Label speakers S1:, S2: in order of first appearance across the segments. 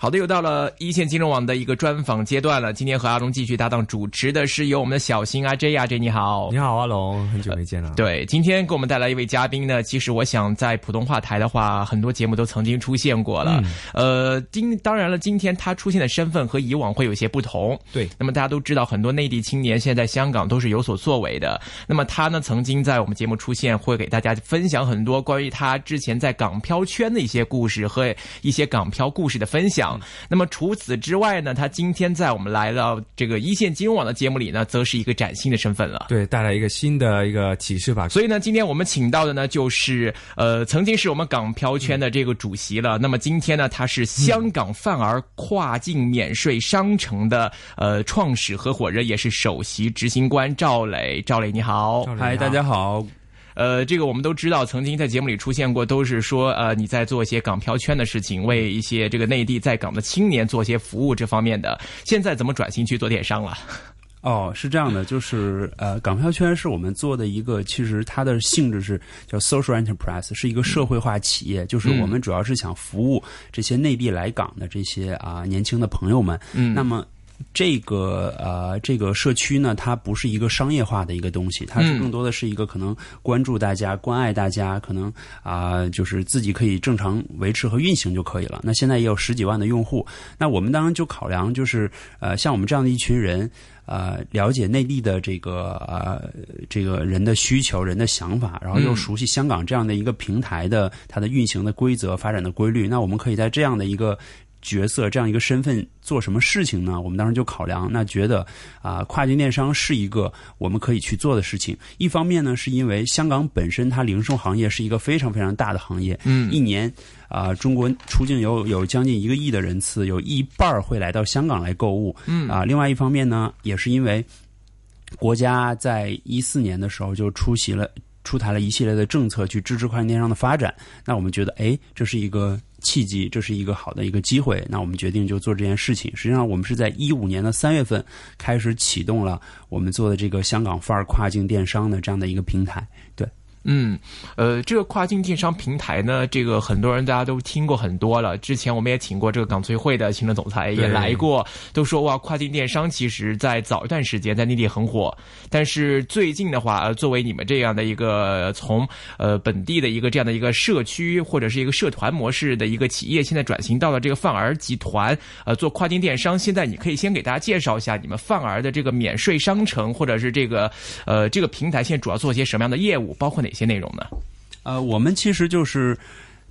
S1: 好的，又到了一线金融网的一个专访阶段了。今天和阿龙继续搭档主持的是由我们的小新阿 J 阿 J，你好，
S2: 你好阿龙，很久没见了。
S1: 对，今天给我们带来一位嘉宾呢，其实我想在普通话台的话，很多节目都曾经出现过了。呃，今当然了，今天他出现的身份和以往会有些不同。
S2: 对，
S1: 那么大家都知道，很多内地青年现在香港都是有所作为的。那么他呢，曾经在我们节目出现，会给大家分享很多关于他之前在港漂圈的一些故事和一些港漂故事的分享。那么除此之外呢，他今天在我们来到这个一线金融网的节目里呢，则是一个崭新的身份了。
S2: 对，带来一个新的一个启示吧。
S1: 所以呢，今天我们请到的呢，就是呃，曾经是我们港漂圈的这个主席了。那么今天呢，他是香港泛儿跨境免税商城的呃创始合伙人，也是首席执行官赵磊。赵磊，你好。
S2: 嗨，大家好。
S1: 呃，这个我们都知道，曾经在节目里出现过，都是说呃你在做一些港漂圈的事情，为一些这个内地在港的青年做些服务这方面的。现在怎么转型去做电商了？
S3: 哦，是这样的，就是呃，港漂圈是我们做的一个，其实它的性质是叫 social enterprise，是一个社会化企业，就是我们主要是想服务这些内地来港的这些啊年轻的朋友们。嗯，那么。这个呃，这个社区呢，它不是一个商业化的一个东西，它是更多的是一个可能关注大家、关爱大家，可能啊，就是自己可以正常维持和运行就可以了。那现在也有十几万的用户，那我们当然就考量就是呃，像我们这样的一群人，呃，了解内地的这个呃这个人的需求、人的想法，然后又熟悉香港这样的一个平台的它的运行的规则、发展的规律，那我们可以在这样的一个。角色这样一个身份做什么事情呢？我们当时就考量，那觉得啊，跨境电商是一个我们可以去做的事情。一方面呢，是因为香港本身它零售行业是一个非常非常大的行业，嗯，一年啊，中国出境有有将近一个亿的人次，有一半会来到香港来购物，嗯啊。另外一方面呢，也是因为国家在一四年的时候就出席了出台了一系列的政策去支持跨境电商的发展。那我们觉得，哎，这是一个。契机，这是一个好的一个机会，那我们决定就做这件事情。实际上，我们是在一五年的三月份开始启动了我们做的这个香港范儿跨境电商的这样的一个平台，
S1: 嗯，呃，这个跨境电商平台呢，这个很多人大家都听过很多了。之前我们也请过这个港崔会的行政总裁也来过，都说哇，跨境电商其实在早一段时间在内地很火，但是最近的话，呃作为你们这样的一个从呃本地的一个这样的一个社区或者是一个社团模式的一个企业，现在转型到了这个泛儿集团，呃，做跨境电商。现在你可以先给大家介绍一下你们泛儿的这个免税商城，或者是这个呃这个平台现在主要做些什么样的业务，包括哪？些些内容呢？
S3: 呃，我们其实就是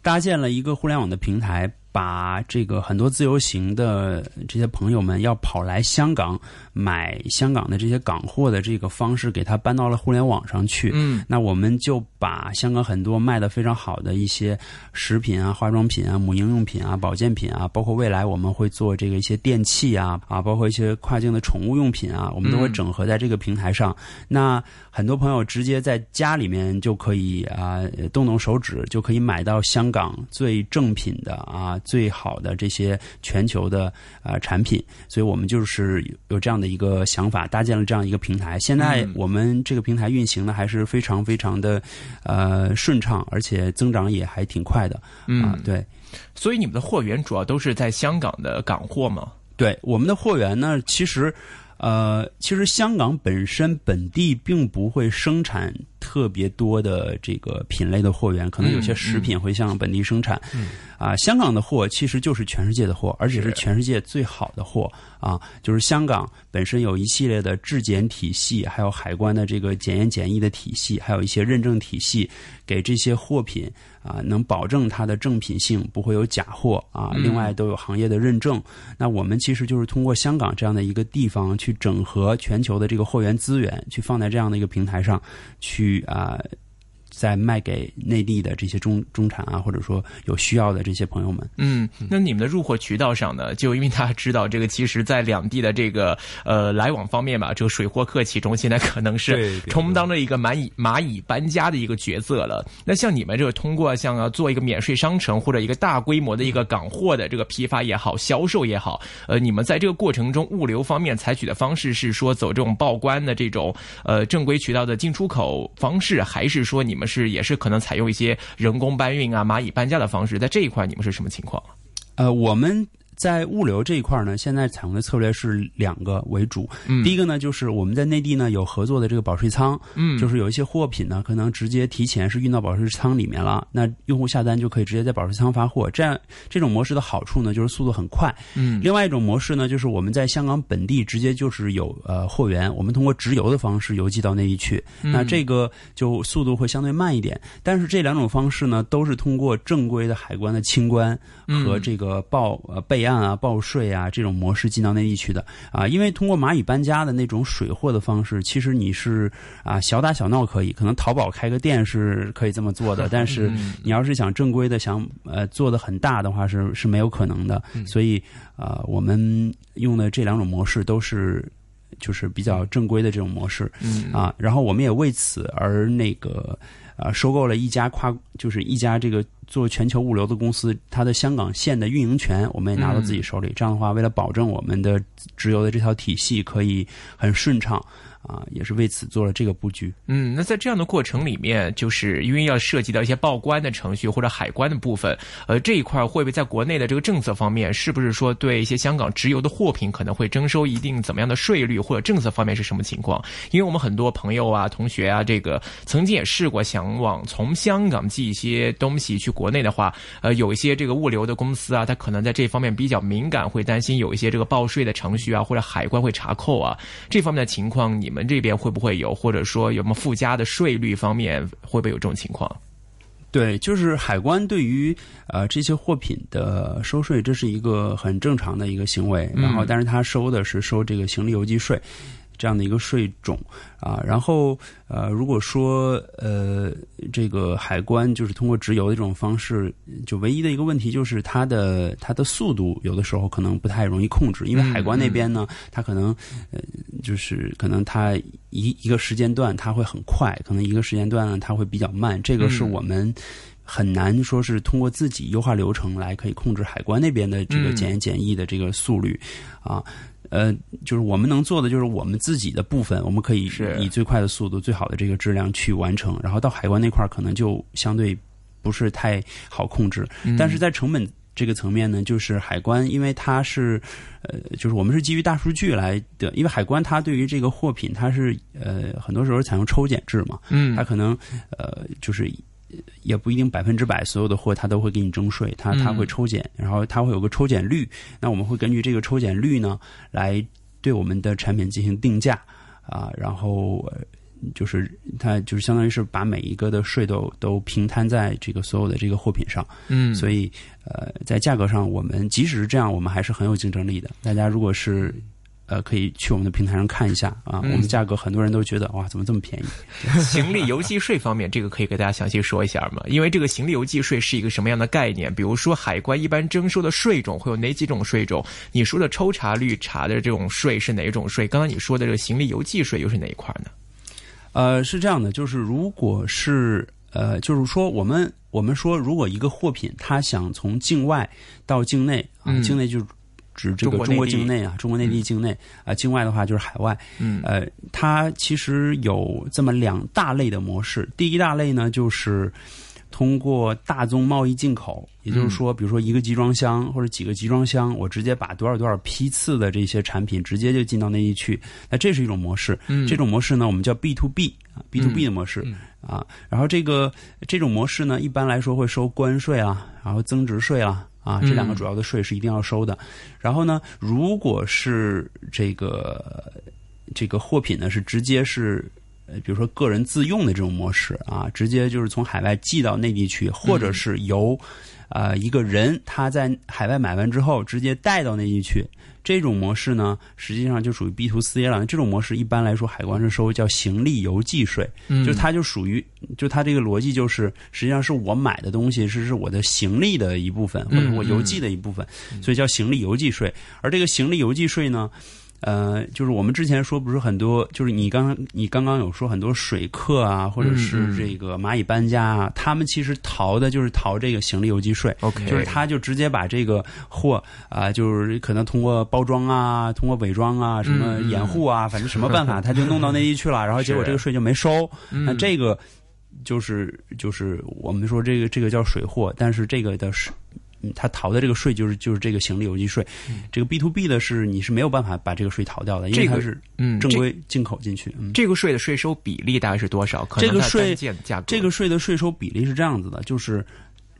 S3: 搭建了一个互联网的平台。把这个很多自由行的这些朋友们要跑来香港买香港的这些港货的这个方式，给它搬到了互联网上去。嗯，那我们就把香港很多卖的非常好的一些食品啊、化妆品啊、母婴用品啊、保健品啊，包括未来我们会做这个一些电器啊啊，包括一些跨境的宠物用品啊，我们都会整合在这个平台上。那很多朋友直接在家里面就可以啊，动动手指就可以买到香港最正品的啊。最好的这些全球的呃产品，所以我们就是有这样的一个想法，搭建了这样一个平台。现在我们这个平台运行的还是非常非常的呃顺畅，而且增长也还挺快的。嗯，对。
S1: 所以你们的货源主要都是在香港的港货吗？
S3: 对，我们的货源呢，其实呃，其实香港本身本地并不会生产。特别多的这个品类的货源，可能有些食品会向本地生产。啊，香港的货其实就是全世界的货，而且是全世界最好的货啊！就是香港本身有一系列的质检体系，还有海关的这个检验检疫的体系，还有一些认证体系，给这些货品啊，能保证它的正品性，不会有假货啊。另外都有行业的认证。那我们其实就是通过香港这样的一个地方，去整合全球的这个货源资源，去放在这样的一个平台上去。啊。在卖给内地的这些中中产啊，或者说有需要的这些朋友们。
S1: 嗯，那你们的入货渠道上呢？就因为大家知道，这个其实，在两地的这个呃来往方面吧，这个水货客其中现在可能是充当着一个蚂蚁蚂蚁搬家的一个角色了。那像你们这个通过像做一个免税商城或者一个大规模的一个港货的这个批发也好，销售也好，呃，你们在这个过程中物流方面采取的方式是说走这种报关的这种呃正规渠道的进出口方式，还是说你们？是也是可能采用一些人工搬运啊、蚂蚁搬家的方式，在这一块你们是什么情况？
S3: 呃，我们。在物流这一块呢，现在采用的策略是两个为主。
S1: 嗯，
S3: 第一个呢，就是我们在内地呢有合作的这个保税仓，
S1: 嗯，
S3: 就是有一些货品呢，可能直接提前是运到保税仓里面了，那用户下单就可以直接在保税仓发货。这样这种模式的好处呢，就是速度很快。
S1: 嗯，
S3: 另外一种模式呢，就是我们在香港本地直接就是有呃货源，我们通过直邮的方式邮寄到内地去，那这个就速度会相对慢一点。但是这两种方式呢，都是通过正规的海关的清关和这个报呃备。案啊，报税啊，这种模式进到内地去的啊，因为通过蚂蚁搬家的那种水货的方式，其实你是啊小打小闹可以，可能淘宝开个店是可以这么做的，但是你要是想正规的想呃做的很大的话，是是没有可能的。所以啊，我们用的这两种模式都是就是比较正规的这种模式啊，然后我们也为此而那个。啊，收购了一家跨，就是一家这个做全球物流的公司，它的香港线的运营权，我们也拿到自己手里。这样的话，为了保证我们的直邮的这条体系可以很顺畅。啊，也是为此做了这个布局。
S1: 嗯，那在这样的过程里面，就是因为要涉及到一些报关的程序或者海关的部分，呃，这一块会不会在国内的这个政策方面，是不是说对一些香港直邮的货品可能会征收一定怎么样的税率，或者政策方面是什么情况？因为我们很多朋友啊、同学啊，这个曾经也试过想往从香港寄一些东西去国内的话，呃，有一些这个物流的公司啊，他可能在这方面比较敏感，会担心有一些这个报税的程序啊，或者海关会查扣啊，这方面的情况，你们。这边会不会有，或者说有没有附加的税率方面，会不会有这种情况？
S3: 对，就是海关对于呃这些货品的收税，这是一个很正常的一个行为。然后，但是他收的是收这个行李邮寄税。这样的一个税种。啊，然后呃，如果说呃，这个海关就是通过直邮的这种方式，就唯一的一个问题就是它的它的速度有的时候可能不太容易控制，因为海关那边呢，它可能呃，就是可能它一一个时间段它会很快，可能一个时间段呢它会比较慢，这个是我们很难说是通过自己优化流程来可以控制海关那边的这个检验检疫的这个速率啊。呃，就是我们能做的，就是我们自己的部分，我们可以以最快的速度、最好的这个质量去完成。然后到海关那块儿，可能就相对不是太好控制。但是在成本这个层面呢，就是海关，因为它是呃，就是我们是基于大数据来的，因为海关它对于这个货品，它是呃，很多时候采用抽检制嘛，
S1: 嗯，
S3: 它可能呃，就是。也不一定百分之百所有的货他都会给你征税，他他会抽检，然后他会有个抽检率，那我们会根据这个抽检率呢，来对我们的产品进行定价啊，然后就是他就是相当于是把每一个的税都都平摊在这个所有的这个货品上，
S1: 嗯，
S3: 所以呃在价格上我们即使是这样，我们还是很有竞争力的。大家如果是。呃，可以去我们的平台上看一下啊，我们的价格很多人都觉得哇，怎么这么便宜？
S1: 行李邮寄税方面，这个可以给大家详细说一下吗？因为这个行李邮寄税是一个什么样的概念？比如说海关一般征收的税种会有哪几种税种？你说的抽查绿茶的这种税是哪一种税？刚刚你说的这个行李邮寄税又是哪一块呢？
S3: 呃，是这样的，就是如果是呃，就是说我们我们说，如果一个货品它想从境外到境内啊，境内就。指这个中国境内啊，中国内地境内啊，境外的话就是海外。
S1: 嗯，
S3: 呃，它其实有这么两大类的模式。第一大类呢，就是通过大宗贸易进口，也就是说，比如说一个集装箱或者几个集装箱，我直接把多少多少批次的这些产品直接就进到内地去。那这是一种模式。
S1: 嗯，
S3: 这种模式呢，我们叫 B to B 啊，B to B 的模式啊。然后这个这种模式呢，一般来说会收关税啊，然后增值税啊。啊，这两个主要的税是一定要收的。然后呢，如果是这个这个货品呢，是直接是呃，比如说个人自用的这种模式啊，直接就是从海外寄到内地去，或者是由啊一个人他在海外买完之后直接带到内地去。这种模式呢，实际上就属于 B to C 了。这种模式一般来说，海关是收叫行李邮寄税，就是它就属于，就它这个逻辑就是，实际上是我买的东西是是我的行李的一部分，或者我邮寄的一部分，所以叫行李邮寄税。而这个行李邮寄税呢？呃，就是我们之前说不是很多，就是你刚你刚刚有说很多水客啊，或者是这个蚂蚁搬家啊，他们其实逃的就是逃这个行李邮寄税。
S1: OK，
S3: 就是他就直接把这个货啊，就是可能通过包装啊，通过伪装啊，什么掩护啊，反正什么办法，他就弄到内地去了，然后结果这个税就没收。那这个就是就是我们说这个这个叫水货，但是这个的是。嗯他逃的这个税就是就是这个行李邮寄税，这个 B to B 的是你是没有办法把这个税逃掉的，因为它是
S1: 嗯，
S3: 正规进口进去。嗯，
S1: 这个税的税收比例大概是多少？可能
S3: 这个税
S1: 价格
S3: 这个税的税收比例是这样子的，就是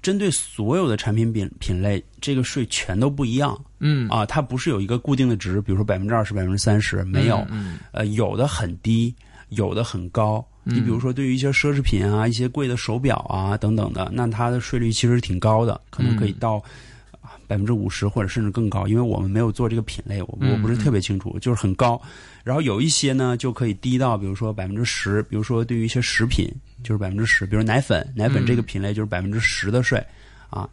S3: 针对所有的产品品品类，这个税全都不一样。
S1: 嗯
S3: 啊，它不是有一个固定的值，比如说百分之二十、百分之三十，没有。
S1: 嗯
S3: 呃，有的很低，有的很高。你比如说，对于一些奢侈品啊、一些贵的手表啊等等的，那它的税率其实挺高的，可能可以
S1: 嗯
S3: 到百分之五十或者甚至更高。因为我们没有做这个品类，我
S1: 嗯
S3: 我不是特别清楚，就是很高。然后有一些呢，就可以低到比如说百分之十，比如说对于一些食品就是百分之十，比如奶粉，奶粉这个品类就是百分之十的税啊，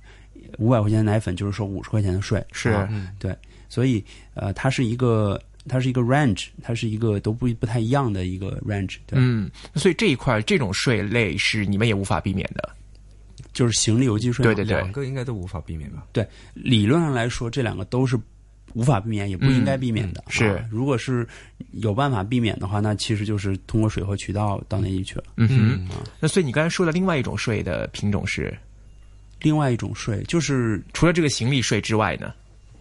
S3: 五百块钱的奶粉就是收五十块钱的税，
S1: 是
S3: 啊对，所以呃，它是一个它是一个 range，它是一个都不不太一样的一个 range，对，
S1: 嗯，所以这一块这种税类是你们也无法避免的。
S3: 就是行李邮寄税。
S1: 对对对
S2: 两个应该都无法避免吧？
S3: 对，理论上来说，这两个都是无法避免，也不应该避免的。
S1: 嗯是
S3: 啊如果是有办法避免的话，那其实就是通过水货渠道到内地去了。
S1: 嗯哼，
S2: 嗯
S1: 那所以你刚才说的另外一种税的品种是，
S3: 另外一种税就是
S1: 除了这个行李税之外呢？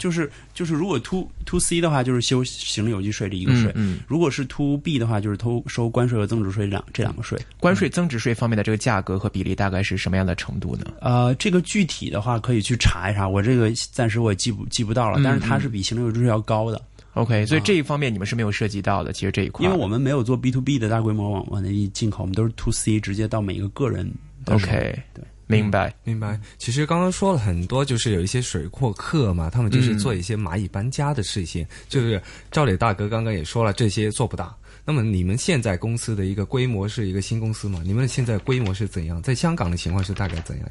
S3: 就是就是，如果 to to C 的话，就是修行政有机税这一个税；
S1: 嗯，嗯
S3: 如果是 to B 的话，就是偷收关税和增值税两这两个税。
S1: 关税增值税方面的这个价格和比例大概是什么样的程度呢？
S3: 呃，这个具体的话可以去查一查，我这个暂时我也记不记不到了，
S1: 嗯
S3: 但是它是比行政有机税要高的
S1: ，OK，所以这一方面你们是没有涉及到的。其实这一块，
S3: 因为我们没有做 B to B 的大规模往往内地进口，我们都是 to C 直接到每一个个人。
S1: OK，
S3: 对，
S1: 明白。
S2: 明白。其实刚刚说了很多，就是有一些水货客嘛，他们就是做一些蚂蚁搬家的事情。就是赵磊大哥刚刚也说了，这些做不大。那么你们现在公司的一个规模是一个新公司嘛？你们现在规模是怎样？在香港的情况是大概怎样？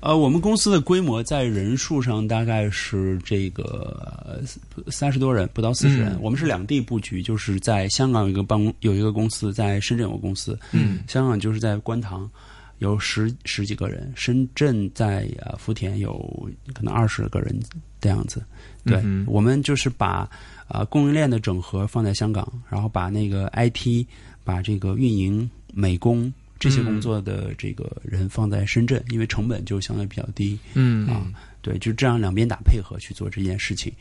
S3: 呃，我们公司的规模在人数上大概是这个三十多人，不到四十人。
S1: 嗯
S3: 我们是两地布局，就是在香港有一个办公有一个公司，在深圳有个公司。
S1: 嗯，
S3: 香港就是在观塘有十十几个人，深圳在呃福田有可能二十个人的样子。对、
S1: 嗯
S3: 我们就是把啊、呃供应链的整合放在香港，然后把那个 IT、把这个运营、美工这些工作的这个人放在深圳，因为成本就相对比较低
S1: 嗯
S3: 啊。对，就这样两边打配合去做这件事情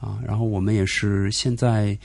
S3: 啊。然后我们也是现在。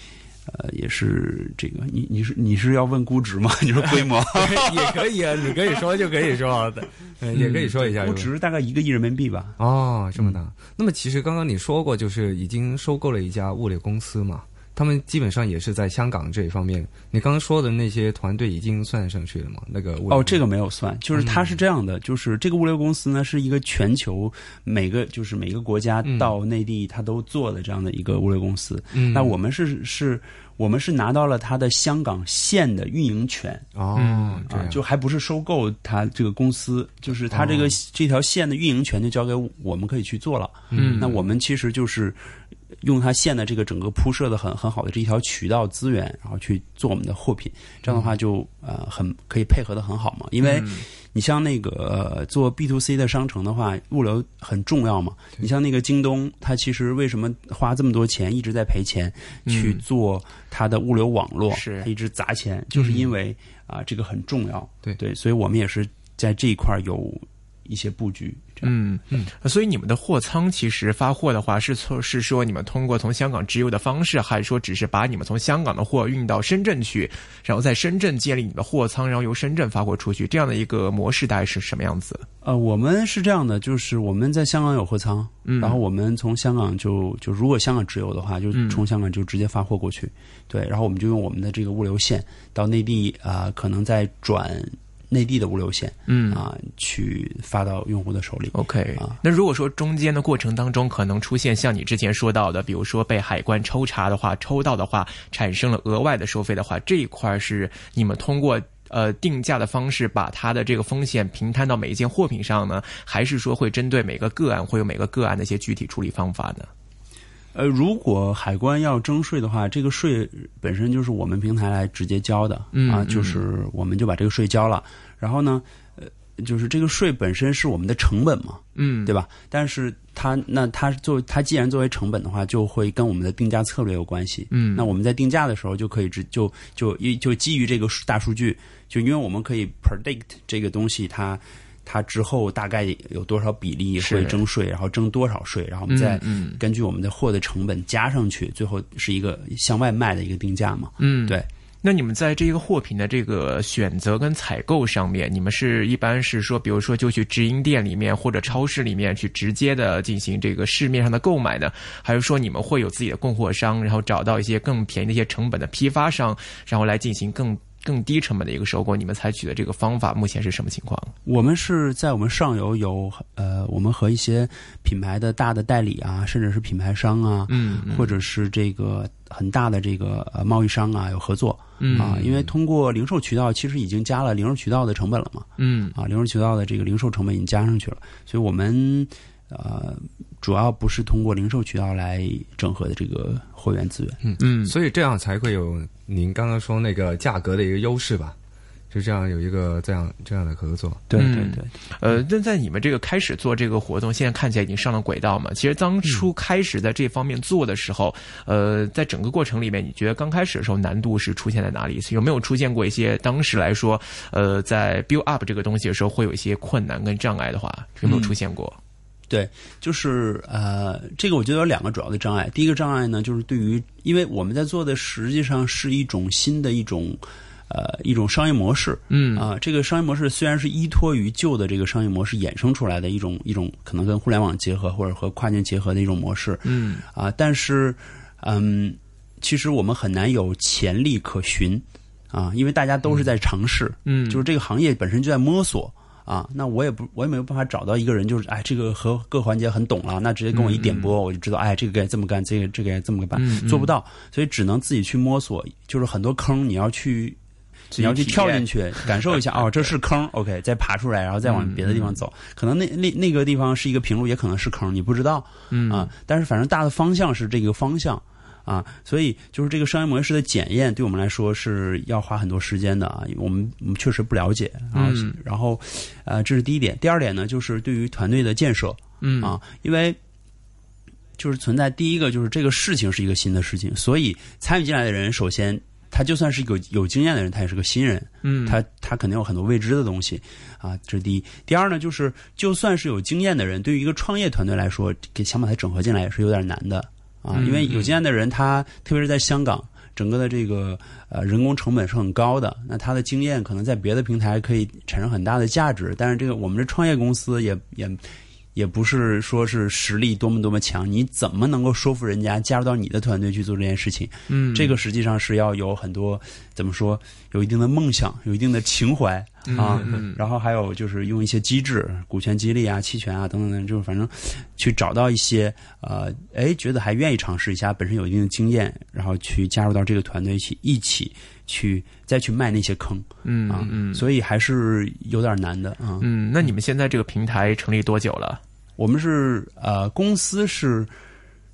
S3: 呃，也是这个，你你是你是要问估值吗？你说规模？
S2: 也可以啊，你可以说就可以说 也可以说一下。
S3: 估值大概一个亿人民币吧。
S2: 哦，这么大。那么其实刚刚你说过，就是已经收购了一家物流公司嘛，他们基本上也是在香港这一方面。你刚刚说的那些团队已经算上去了吗？那个物流
S3: 哦，这个没有算，就是它是这样的，就是这个物流公司呢是一个全球每个就是每个国家
S2: 嗯
S3: 到内地它都做的这样的一个物流公司。
S2: 嗯
S3: 那我们是是，我们是拿到了它的香港线的运营权
S2: 哦，这
S3: 啊，
S2: 样
S3: 就还不是收购它这个公司，就是它这个、
S2: 哦
S3: 这条线的运营权就交给我们可以去做了。
S1: 嗯
S3: 那我们其实就是用它线的这个整个铺设的很很好的这一条渠道资源，然后去做我们的货品，这样的话就呃很可以配合的很好嘛。因为你像那个、呃、做 B to C 的商城的话，物流很重要嘛。你像那个京东，它其实为什么花这么多钱一直在赔钱去做它的物流网络，
S1: 是
S3: 它一直砸钱，就是因为啊、这个很重要。
S2: 对
S3: 对，所以我们也是在这一块儿有一些布局。这样。
S1: 嗯嗯，所以你们的货仓其实发货的话，是从是说你们通过从香港直邮的方式，还是说只是把你们从香港的货运到深圳去，然后在深圳建立你的货仓，然后由深圳发货出去，这样的一个模式大概是什么样子？
S3: 呃，我们是这样的，就是我们在香港有货仓，
S1: 嗯。
S3: 然后我们从香港就就如果香港直邮的话，就
S1: 嗯
S3: 从香港就直接发货过去，对，然后我们就用我们的这个物流线到内地啊、可能再转内地的物流线
S1: 嗯
S3: 啊、去发到用户的手里。
S1: OK，
S3: 啊
S1: 那如果说中间的过程当中可能出现像你之前说到的，比如说被海关抽查的话，抽到的话产生了额外的收费的话，这一块是你们通过呃定价的方式把它的这个风险平摊到每一件货品上呢，还是说会针对每个个案会有每个个案的一些具体处理方法呢？
S3: 呃，如果海关要征税的话，这个税本身就是我们平台来直接交的，
S1: 嗯嗯
S3: 啊，就是我们就把这个税交了。然后呢，呃，就是这个税本身是我们的成本嘛，
S1: 嗯，
S3: 对吧？但是它那它作为它既然作为成本的话，就会跟我们的定价策略有关系。
S1: 嗯
S3: 那我们在定价的时候就可以直就就一就基于这个大数据，就因为我们可以 predict 这个东西它。它之后大概有多少比例会征税，然后征多少税，然后我们再根据我们的货的成本加上去，最后是一个向外卖的一个定价嘛。
S1: 嗯，
S3: 对。
S1: 那你们在这个货品的这个选择跟采购上面，你们是一般是说，比如说就去直营店里面或者超市里面去直接的进行这个市面上的购买呢，还是说你们会有自己的供货商，然后找到一些更便宜的一些成本的批发商，然后来进行更更低成本的一个收购？你们采取的这个方法目前是什么情况？
S3: 我们是在我们上游有呃，我们和一些品牌的大的代理啊，甚至是品牌商啊，
S1: 嗯
S3: 或者是这个很大的这个呃贸易商啊有合作
S1: 嗯
S3: 啊，因为通过零售渠道其实已经加了零售渠道的成本了嘛，
S1: 嗯
S3: 啊，零售渠道的这个零售成本已经加上去了，所以我们呃主要不是通过零售渠道来整合的这个货源资源。
S1: 嗯嗯，
S2: 所以这样才会有您刚刚说那个价格的一个优势吧？就这样有一个这样这样的合作。
S3: 对
S1: 嗯
S3: 对对，
S1: 呃，那在你们这个开始做这个活动，现在看起来已经上了轨道嘛？其实当初开始在这方面做的时候，呃，在整个过程里面，你觉得刚开始的时候难度是出现在哪里？有没有出现过一些当时来说，呃，在 build up 这个东西的时候会有一些困难跟障碍的话，有没有出现过？
S3: 对，就是呃，这个我觉得有两个主要的障碍。第一个障碍呢，就是对于，因为我们在做的实际上是一种新的一种呃一种商业模式，
S1: 嗯。
S3: 啊、这个商业模式虽然是依托于旧的这个商业模式衍生出来的一种一种可能跟互联网结合或者和跨境结合的一种模式，
S1: 嗯
S3: 啊，但是，嗯，其实我们很难有潜力可循。啊，因为大家都是在尝试，
S1: 嗯，
S3: 就是这个行业本身就在摸索啊。那我也不，我也没有办法找到一个人，就是哎，这个和各环节很懂了，那直接跟我一点拨，我就知道，哎，这个该这么干，这个这个该这么办，
S1: 嗯
S3: 做不到，所以只能自己去摸索，就是很多坑你要去。你要去跳进去 感受一下哦，这是坑，OK，再爬出来，然后再往别的地方走。可能那那那个地方是一个平路，也可能是坑，你不知道。
S1: 嗯
S3: 啊，但是反正大的方向是这个方向啊，所以就是这个商业模式的检验，对我们来说是要花很多时间的啊，因为我们我们确实不了解，啊、
S1: 嗯
S3: 然后呃，这是第一点。第二点呢，就是对于团队的建设
S1: 嗯
S3: 啊，因为。就是存在第一个，就是这个事情是一个新的事情，所以参与进来的人，首先他就算是有有经验的人，他也是个新人，
S1: 嗯，
S3: 他他肯定有很多未知的东西啊，这是第一。第二呢，就是就算是有经验的人，对于一个创业团队来说，给想把它整合进来也是有点难的啊，
S1: 嗯
S3: 因为有经验的人，他特别是在香港，整个的这个呃人工成本是很高的，那他的经验可能在别的平台可以产生很大的价值，但是这个我们这创业公司也也。也不是说是实力多么多么强，你怎么能够说服人家加入到你的团队去做这件事情？
S1: 嗯
S3: 这个实际上是要有很多怎么说，有一定的梦想，有一定的情怀啊，
S1: 嗯
S3: 然后还有就是用一些机制，股权激励啊、期权啊等等等，就是反正去找到一些呃，哎，觉得还愿意尝试一下，本身有一定的经验，然后去加入到这个团队一起一起去再去卖那些坑啊，
S1: 嗯嗯
S3: 所以还是有点难的啊。
S1: 嗯，那你们现在这个平台成立多久了？
S3: 我们是呃，公司是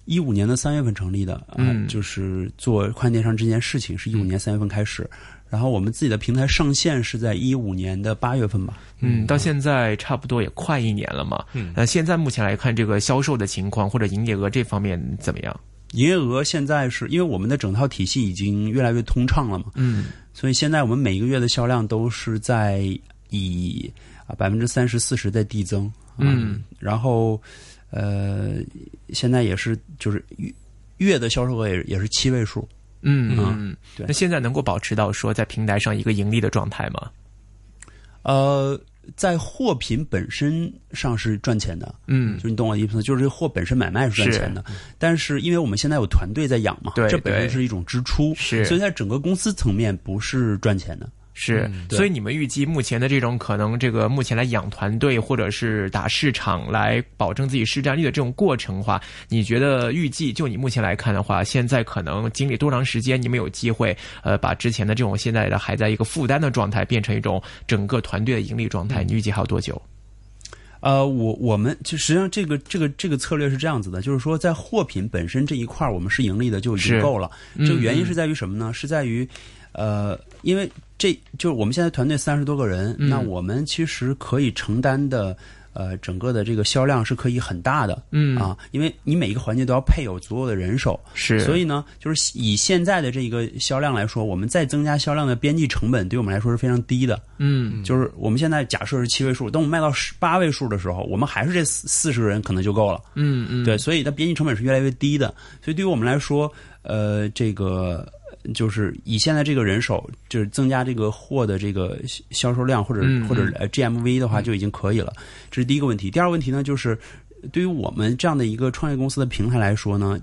S3: 一五年的三月份成立的，啊、
S1: 嗯
S3: 就是做跨境电商这件事情是一五年三月份开始，然后我们自己的平台上线是在一五年的八月份吧。
S1: 嗯，到现在差不多也快一年了嘛。
S2: 嗯
S1: 那，现在目前来看，这个销售的情况或者营业额这方面怎么样？
S3: 营业额现在是因为我们的整套体系已经越来越通畅了嘛，
S1: 嗯。
S3: 所以现在我们每一个月的销量都是在以啊百分之三十四十在递增，啊。
S1: 嗯，
S3: 然后呃现在也是就是月月的销售额也也是七位数，
S1: 嗯
S3: 嗯
S1: 嗯，
S3: 对
S1: 那现在能够保持到说在平台上一个盈利的状态吗？
S3: 呃，在货品本身上是赚钱的，
S1: 嗯。
S3: 就是你懂我的意思，就是这个货本身买卖是赚钱的，但是因为我们现在有团队在养嘛，
S1: 对
S3: 这本身是一种支出，
S1: 是。
S3: 所以在整个公司层面不是赚钱的。
S1: 是，
S3: 对
S1: 所以你们预计目前的这种可能，这个目前来养团队或者是打市场来保证自己市占率的这种过程的话，你觉得预计就你目前来看的话，现在可能经历多长时间，你们有机会呃把之前的这种现在的还在一个负担的状态，变成一种整个团队的盈利状态？你预计还有多久？
S3: 呃，我我们就实际上这个这个这个策略是这样子的，就是说在货品本身这一块儿我们是盈利的就已经够了。
S1: 嗯
S3: 这个原因是在于什么呢？是在于呃，因为这就是我们现在团队三十多个人，
S1: 嗯
S3: 那我们其实可以承担的。呃，整个的这个销量是可以很大的，
S1: 嗯
S3: 啊，因为你每一个环节都要配有足够的人手，
S1: 是，
S3: 所以呢，就是以现在的这个销量来说，我们再增加销量的边际成本，对我们来说是非常低的。
S1: 嗯
S3: 就是我们现在假设是七位数，等我们卖到十八位数的时候，我们还是这四四十个人可能就够了。
S1: 嗯嗯，
S3: 对，所以它边际成本是越来越低的。所以对于我们来说，呃，这个就是以现在这个人手，就是增加这个货的这个销销售量或者、
S1: 嗯
S3: 或者呃 GMV 的话，就已经可以了。这是第一个问题。第二个问题呢，就是对于我们这样的一个创业公司的平台来说呢。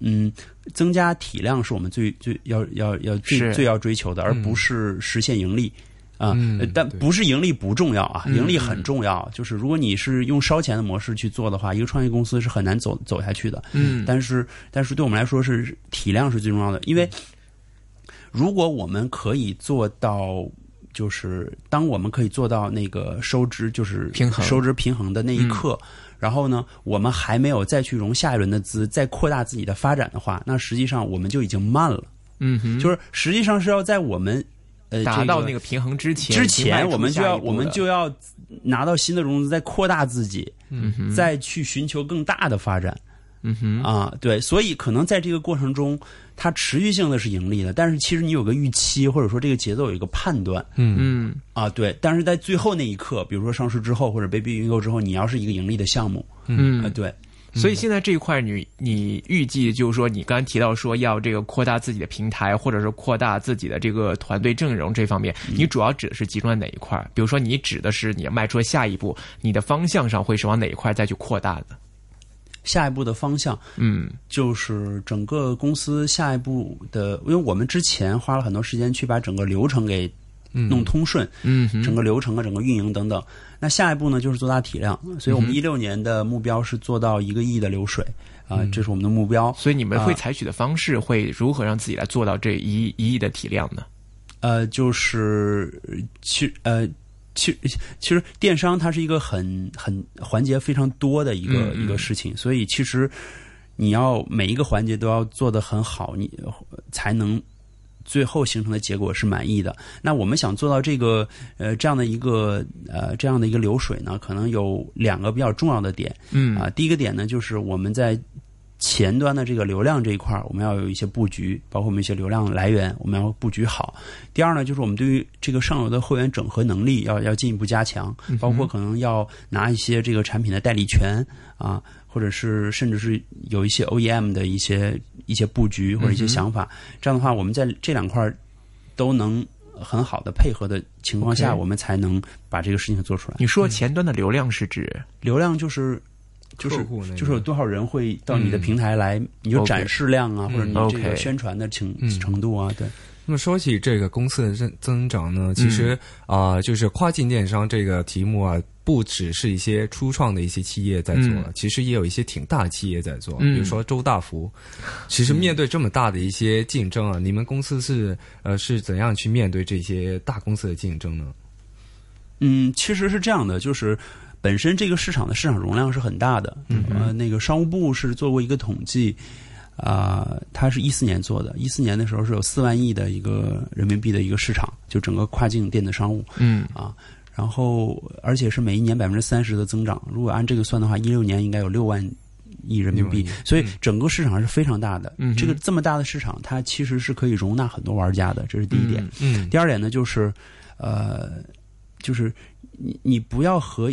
S3: 嗯，增加体量是我们最最要要要最最要追求的，而不是实现盈利。啊、
S2: 嗯
S3: 呃但不是盈利不重要啊，
S1: 嗯
S3: 盈利很重要。就是如果你是用烧钱的模式去做的话，一个创业公司是很难走走下去的。
S1: 嗯，
S3: 但是，但是对我们来说是体量是最重要的，因为如果我们可以做到，就是当我们可以做到那个收支就是
S1: 平衡
S3: 收支平衡的那一刻。然后呢，我们还没有再去融下一轮的资，再扩大自己的发展的话，那实际上我们就已经慢了。
S1: 嗯哼，
S3: 就是实际上是要在我们呃
S1: 达到那
S3: 个
S1: 个平衡之前，
S3: 之前，我们就要我们就要拿到新的融资，再扩大自己，
S1: 嗯哼
S3: 再去寻求更大的发展。
S1: 嗯哼
S3: 啊，对，所以可能在这个过程中，它持续性的是盈利的，但是其实你有个预期，或者说这个节奏有一个判断。
S2: 嗯。
S1: 嗯。
S3: 啊，对，但是在最后那一刻，比如说上市之后或者被并购之后，你要是一个盈利的项目，嗯。啊，
S1: 嗯，
S3: 对，
S1: 所以现在这一块你你预计就是说，你刚才提到说要这个扩大自己的平台，或者是扩大自己的这个团队阵容这方面，你主要指的是集中在哪一块？比如说，你指的是你迈出下一步，你的方向上会是往哪一块再去扩大的？
S3: 下一步的方向
S1: 嗯
S3: 就是整个公司下一步的，因为我们之前花了很多时间去把整个流程给弄通顺，
S1: 嗯哼
S3: 整个流程啊，整个运营等等。那下一步呢，就是做大体量，所以我们
S1: 嗯
S3: 一六年的目标是做到一个亿的流水啊、这是我们的目标。
S1: 所以你们会
S3: 啊
S1: 采取的方式会如何让自己来做到这一一亿的体量呢？
S3: 呃，就是呃其呃。其其实电商它是一个很很环节非常多的一个、一个事情，所以其实你要每一个环节都要做得很好，你才能最后形成的结果是满意的。那我们想做到这个呃这样的一个呃这样的一个流水呢，可能有两个比较重要的点
S1: 嗯
S3: 啊。第一个点呢，就是我们在前端的这个流量这一块儿，我们要有一些布局，包括我们一些流量来源，我们要布局好。第二呢，就是我们对于这个上游的会员整合能力要要进一步加强，包括可能要拿一些这个产品的代理权啊，或者是甚至是有一些 OEM 的一些一些布局或者一些想法。这样的话，我们在这两块儿都能很好的配合的情况下我们才能把这个事情做出来。
S1: 你说前端的流量是指
S3: 流量就是就是
S2: 那个
S3: 就是有多少人会到你的平台来，你就展示量啊，或者你这个宣传的程
S2: 嗯。
S3: 程度啊，对。
S2: 那么说起这个公司的增增长呢，其实啊、就是跨境电商这个题目啊，不只是一些初创的一些企业在做了，其实也有一些挺大的企业在做，
S1: 嗯。
S2: 比如说周大福。其实面对这么大的一些竞争啊，你们公司是呃是怎样去面对这些大公司的竞争呢？
S3: 嗯，其实是这样的，就是本身这个市场的市场容量是很大的。嗯，呃，那个商务部是做过一个统计，啊、它是一四年做的，一四年的时候是有四万亿的一个人民币的一个市场，就整个跨境电子商务
S1: 嗯
S3: 啊。然后，而且是每一年百分之三十的增长。如果按这个算的话，一六年应该有六万亿人民币
S2: 6万亿，
S3: 所以整个市场是非常大的。
S1: 嗯
S3: 这个这么大的市场，它其实是可以容纳很多玩家的，这是第一点。
S2: 嗯
S3: 第二点呢，就是，呃，就是你你不要和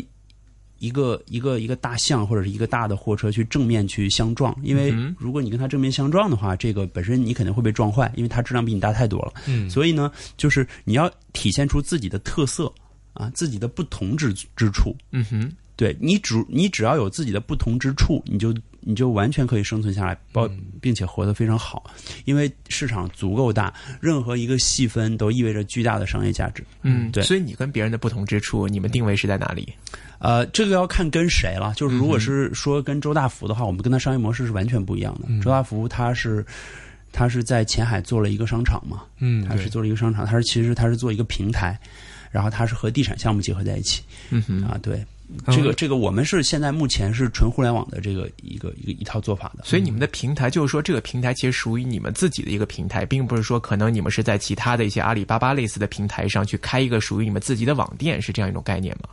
S3: 一个一个一个大象或者是一个大的货车去正面去相撞，因为如果你跟它正面相撞的话，这个本身你肯定会被撞坏，因为它质量比你大太多了。
S2: 嗯
S3: 所以呢，就是你要体现出自己的特色啊，自己的不同之之处。
S1: 嗯哼
S3: 对你只你只要有自己的不同之处，你就你就完全可以生存下来，包并且活得非常好，因为市场足够大，任何一个细分都意味着巨大的商业价值。
S1: 嗯，
S3: 对
S1: 所以你跟别人的不同之处，你们定位是在哪里？
S3: 呃，这个要看跟谁了。就是如果是说跟周大福的话，我们跟他商业模式是完全不一样的。周大福他是他是在前海做了一个商场嘛，
S2: 嗯，
S3: 他是做了一个商场，他是其实他是做一个平台，然后它是和地产项目结合在一起。
S1: 嗯哼
S3: 啊，对，这个这个我们是现在目前是纯互联网的这个一个一个一套做法的。
S1: 所以你们的平台就是说，这个平台其实属于你们自己的一个平台，并不是说可能你们是在其他的一些阿里巴巴类似的平台上去开一个属于你们自己的网店，是这样一种概念吗？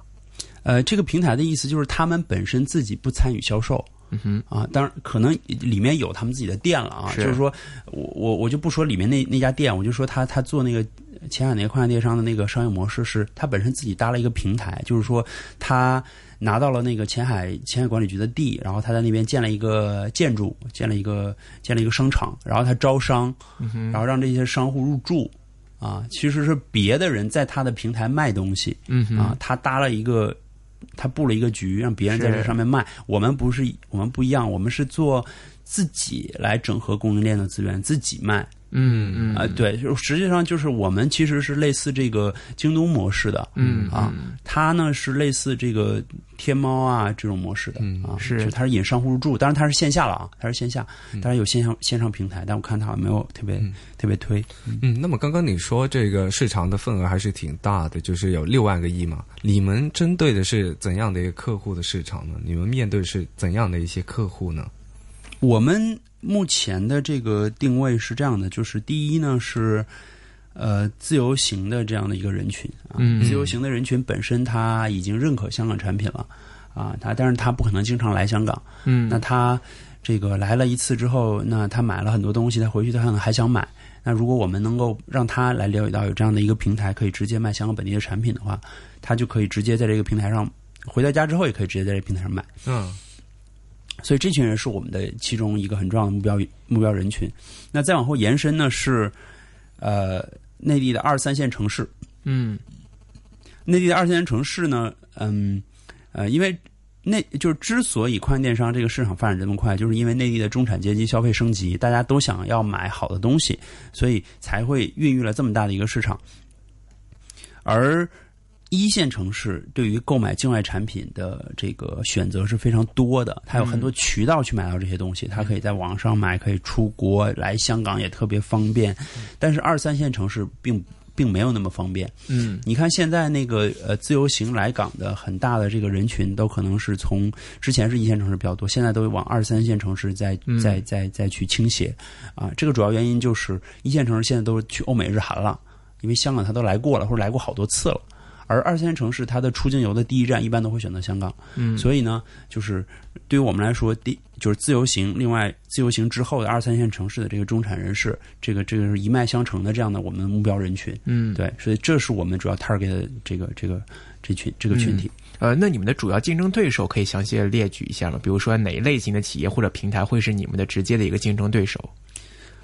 S3: 呃，这个平台的意思就是他们本身自己不参与销售。
S1: 嗯哼，
S3: 啊，当然可能里面有他们自己的店了啊，就是说我我我就不说里面那那家店，我就说他他做那个前海那个跨境电商的那个商业模式是，他本身自己搭了一个平台，就是说他拿到了那个前海前海管理局的地，然后他在那边建了一个建筑，建了一个建了一个商场，然后他招商，然后让这些商户入驻，啊，其实是别的人在他的平台卖东西，
S1: 嗯哼，
S3: 啊，他搭了一个。他布了一个局，让别人在这上面卖。我们不是，我们不一样，我们是做自己来整合供应链的资源，自己卖。
S1: 嗯嗯
S3: 啊，对，就实际上就是我们其实是类似这个京东模式的，
S1: 嗯
S3: 啊，它呢是类似这个天猫啊这种模式的嗯啊，
S1: 是
S3: 它是引商户入驻，当然它是线下了啊，它是线下，当然有线上线上平台，但我看它好像没有特别特别推。
S2: 嗯，那么刚刚你说这个市场的份额还是挺大的，就是有六万个亿嘛，你们针对的是怎样的一个客户的市场呢？你们面对是怎样的一些客户呢？
S3: 我们。目前的这个定位是这样的，就是第一呢是，呃，自由行的这样的一个人群啊，自由行的人群本身他已经认可香港产品了啊，他但是他不可能经常来香港，
S1: 嗯，
S3: 那他这个来了一次之后，那他买了很多东西，他回去他可能还想买，那如果我们能够让他来了解到有这样的一个平台，可以直接卖香港本地的产品的话，他就可以直接在这个平台上回到家之后，也可以直接在这个平台上买，
S2: 嗯。
S3: 所以这群人是我们的其中一个很重要的目标目标人群。那再往后延伸呢，是呃内地的二三线城市。
S1: 嗯，
S3: 内地的二三线城市呢，嗯呃，因为那就是之所以跨境电商这个市场发展这么快，就是因为内地的中产阶级消费升级，大家都想要买好的东西，所以才会孕育了这么大的一个市场。而一线城市对于购买境外产品的这个选择是非常多的，它有很多渠道去买到这些东西，它可以在网上买，可以出国来香港也特别方便。但是二三线城市并并没有那么方便。
S1: 嗯，
S3: 你看现在那个呃自由行来港的很大的这个人群，都可能是从之前是一线城市比较多，现在都往二三线城市在在在在去倾斜。啊，这个主要原因就是一线城市现在都去欧美日韩了，因为香港他都来过了，或者来过好多次了。而二线城市，它的出境游的第一站一般都会选择香港，
S1: 嗯，
S3: 所以呢，就是对于我们来说，第就是自由行，另外自由行之后的二三线城市的这个中产人士，这个这个是一脉相承的这样的我们的目标人群，
S1: 嗯，
S3: 对，所以这是我们主要 target 的这个这个这群这个群体。
S1: 呃，那你们的主要竞争对手可以详细的列举一下吗？比如说哪一类型的企业或者平台会是你们的直接的一个竞争对手？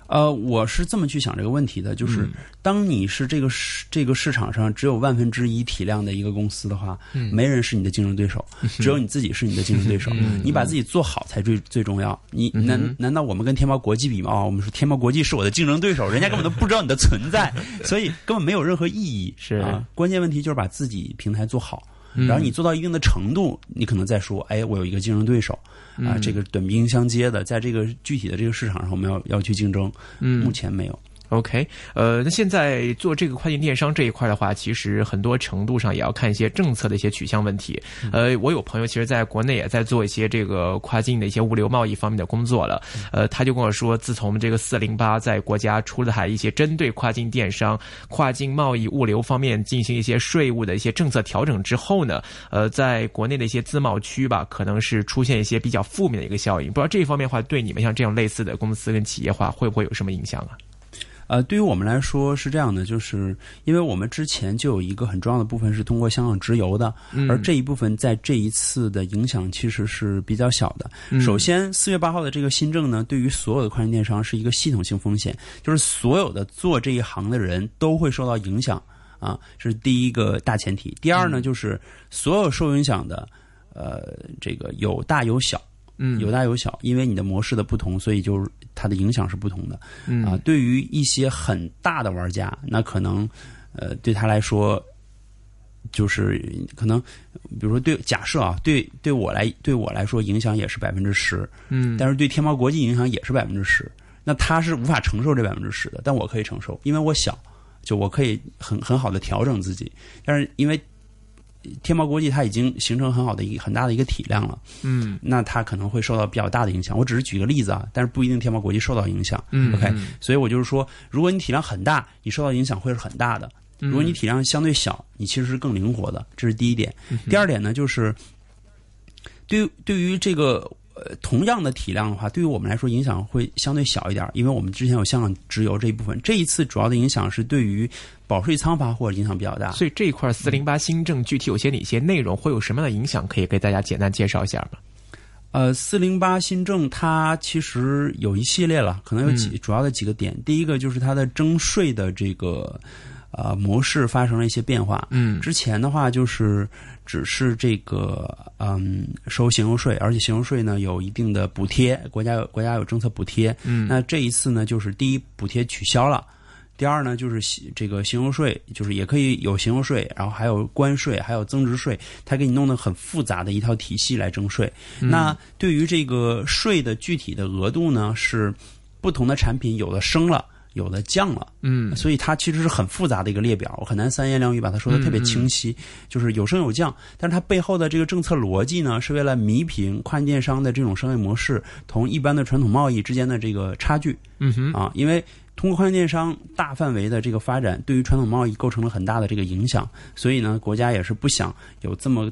S3: 呃，我是这么去想这个问题的，就是当你是这个市这个市场上只有万分之一体量的一个公司的话，没人是你的竞争对手，只有你自己是你的竞争对手。你把自己做好才最最重要。你难难道我们跟天猫国际比吗？我们说天猫国际是我的竞争对手，人家根本都不知道你的存在，所以根本没有任何意义。
S1: 是
S3: 啊，关键问题就是把自己平台做好。然后你做到一定的程度，你可能再说，哎，我有一个竞争对手，啊，这个短兵相接的，在这个具体的这个市场上，我们要要去竞争。
S1: 嗯，
S3: 目前没有。
S1: OK，呃，那现在做这个跨境电商这一块的话，其实很多程度上也要看一些政策的一些取向问题。呃，我有朋友其实在国内也在做一些这个跨境的一些物流贸易方面的工作了。呃，他就跟我说，自从这个四零八在国家出台一些针对跨境电商、跨境贸易物流方面进行一些税务的一些政策调整之后呢，呃，在国内的一些自贸区吧，可能是出现一些比较负面的一个效应。不知道这一方面的话，对你们像这样类似的公司跟企业化，会不会有什么影响啊？
S3: 呃，对于我们来说是这样的，就是因为我们之前就有一个很重要的部分是通过香港直邮的，而这一部分在这一次的影响其实是比较小的。首先，四月八号的这个新政呢，对于所有的跨境电商是一个系统性风险，就是所有的做这一行的人都会受到影响啊，这是第一个大前提。第二呢，就是所有受影响的，呃，这个有大有小。
S1: 嗯，
S3: 有大有小，因为你的模式的不同，所以就它的影响是不同的。
S1: 嗯
S3: 啊，对于一些很大的玩家，那可能呃对他来说，就是可能，比如说对假设啊，对对我来对我来说影响也是百分之十，
S1: 嗯，
S3: 但是对天猫国际影响也是百分之十，那他是无法承受这百分之十的，但我可以承受，因为我小，就我可以很很好的调整自己，但是因为。天猫国际它已经形成很好的一个很大的一个体量了，
S1: 嗯
S3: 那它可能会受到比较大的影响。我只是举个例子啊，但是不一定天猫国际受到影响。
S1: 嗯
S3: OK，
S1: 嗯
S3: 所以我就是说，如果你体量很大，你受到影响会是很大的；
S1: 嗯
S3: 如果你体量相对小，你其实是更灵活的。这是第一点。第二点呢，就是对于对于这个呃同样的体量的话，对于我们来说影响会相对小一点，因为我们之前有香港直邮这一部分。这一次主要的影响是对于保税仓发货影响比较大。
S1: 所以这一块四零八新政具体有些哪些内容，会有什么样的影响？可以给大家简单介绍一下吗？
S3: 呃，四零八新政它其实有一系列了，可能有几、
S1: 嗯
S3: 主要的几个点。第一个就是它的征税的这个呃模式发生了一些变化。
S1: 嗯
S3: 之前的话就是只是这个嗯收行邮税，而且行邮税呢有一定的补贴，国家有国家有政策补贴。
S1: 嗯
S3: 那这一次呢，就是第一补贴取消了。第二呢，就是这个行邮税，就是也可以有行邮税，然后还有关税，还有增值税，它给你弄得很复杂的一套体系来征税。那对于这个税的具体的额度呢，是不同的产品有的升了，有的降了。
S1: 嗯
S3: 所以它其实是很复杂的一个列表，我很难三言两语把它说的特别清晰，就是有升有降，但是它背后的这个政策逻辑呢，是为了弥平跨境电商的这种商业模式同一般的传统贸易之间的这个差距
S1: 嗯哼
S3: 啊，因为。通过跨境电商大范围的这个发展，对于传统贸易构成了很大的这个影响，所以呢，国家也是不想有这么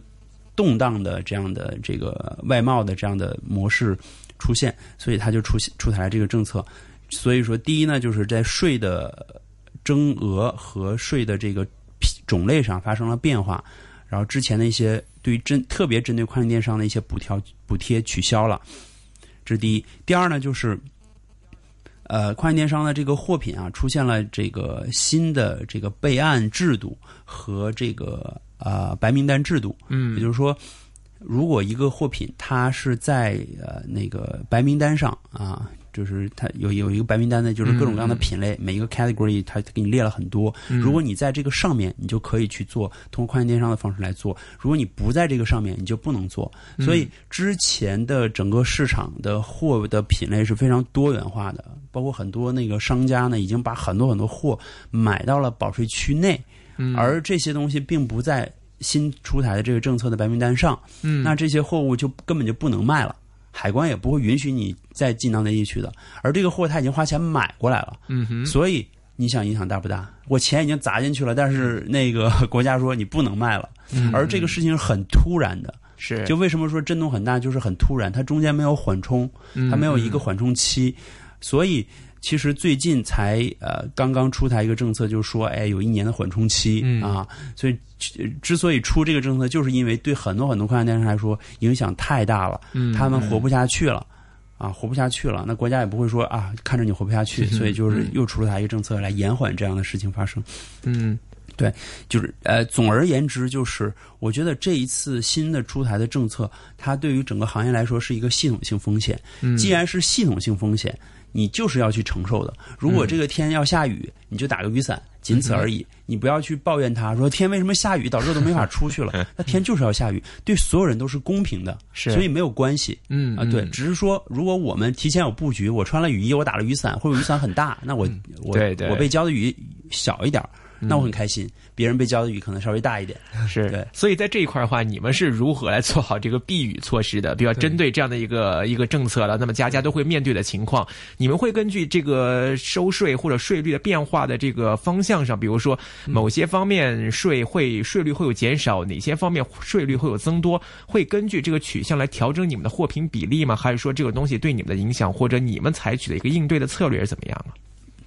S3: 动荡的这样的这个外贸的这样的模式出现，所以它就出出台了这个政策。所以说，第一呢，就是在税的征额和税的这个品种类上发生了变化，然后之前的一些对于针特别针对跨境电商的一些补条补贴取消了，这是第一。第二呢，就是呃，跨境电商的这个货品啊，出现了这个新的这个备案制度和这个呃白名单制度。
S1: 嗯
S3: 也就是说，如果一个货品它是在呃那个白名单上啊，就是它有有一个白名单的，就是各种各样的品类，每一个 category 它给你列了很多。如果你在这个上面，你就可以去做，通过跨境电商的方式来做；如果你不在这个上面，你就不能做。所以之前的整个市场的货的品类是非常多元化的，包括很多那个商家呢，已经把很多很多货买到了保税区内。
S1: 嗯
S3: 而这些东西并不在新出台的这个政策的白名单上，
S1: 嗯
S3: 那这些货物就根本就不能卖了，海关也不会允许你再进到内地去的。而这个货他已经花钱买过来了，
S1: 嗯哼。
S3: 所以你想影响大不大？我钱已经砸进去了，但是那个国家说你不能卖了，嗯。而这个事情是很突然的。
S1: 是。
S3: 就为什么说震动很大，就是很突然，它中间没有缓冲，它没有一个缓冲期，所以其实最近才呃刚刚出台一个政策，就是说哎有一年的缓冲期、
S1: 嗯
S3: 啊，所以呃之所以出这个政策，就是因为对很多很多跨境电商来说影响太大了，
S1: 嗯
S3: 他们活不下去了。啊，活不下去了，那国家也不会说啊，看着你活不下去，所以就是又出台一个政策来延缓这样的事情发生。
S1: 嗯对
S3: 就是呃，总而言之，就是我觉得这一次新的出台的政策，它对于整个行业来说是一个系统性风险。
S1: 嗯
S3: 既然是系统性风险，你就是要去承受的。如果这个天要下雨，你就打个雨伞，仅此而已。你不要去抱怨它，说天为什么下雨，导致我都没法出去了。那天就是要下雨，对所有人都是公平的，
S1: 是
S3: 所以没有关系。
S1: 嗯
S3: 啊，对，只是说，如果我们提前有布局，我穿了雨衣，我打了雨伞，或者雨伞很大，那我我我被浇的雨小一点儿，那我很开心。别人被浇的雨可能稍微大一点。
S1: 是
S3: 对，
S1: 所以在这一块的话，你们是如何来做好这个避雨措施的？比较针对这样的一个一个政策了，那么家家都会面对的情况，你们会根据这个收税或者税率的变化的这个方向上，比如说某些方面税会税率会有减少，哪些方面税率会有增多，会根据这个取向来调整你们的货品比例吗？还是说这个东西对你们的影响，或者你们采取的一个应对的策略是怎么样啊？